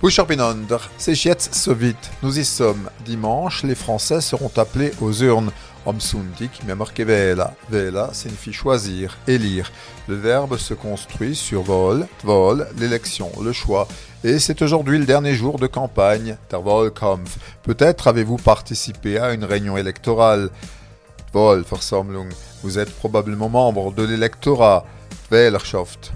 Bucharbinander, c'est jetzt so vite. Nous y sommes. Dimanche, les Français seront appelés aux urnes. Sonntag, mais marqué Vela. Vela signifie choisir, élire. Le verbe se construit sur vol, vol, l'élection, le choix. Et c'est aujourd'hui le dernier jour de campagne, der Wahlkampf. Peut-être avez-vous participé à une réunion électorale. Wahlversammlung. Vous êtes probablement membre de l'électorat, Wählerschaft.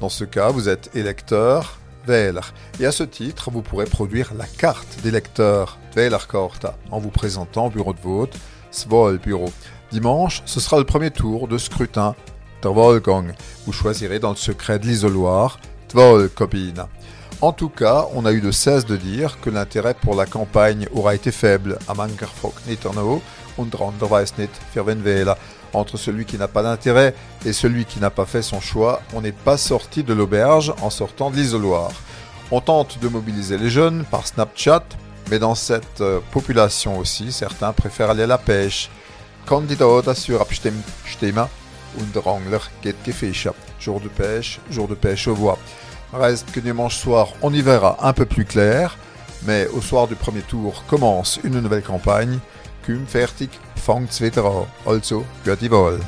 Dans ce cas, vous êtes électeur, Et à ce titre, vous pourrez produire la carte d'électeur, Wählerkarta, en vous présentant au bureau de vote, Svol Bureau. Dimanche, ce sera le premier tour de scrutin, der Wahlgang. Vous choisirez dans le secret de l'isoloir, Wahlkabine. En tout cas, on a eu de cesse de dire que l'intérêt pour la campagne aura été faible. Entre celui qui n'a pas d'intérêt et celui qui n'a pas fait son choix, on n'est pas sorti de l'auberge en sortant de l'isoloir. On tente de mobiliser les jeunes par Snapchat, mais dans cette euh, population aussi, certains préfèrent aller à la pêche. Kandidat sur abstimmt Stimme und. Jour de pêche, jour de pêche aux voix. Reste que dimanche soir, on y verra un peu plus clair, mais au soir du premier tour commence une nouvelle campagne. Küm fertig, fangt's wieder. Also, Wahl.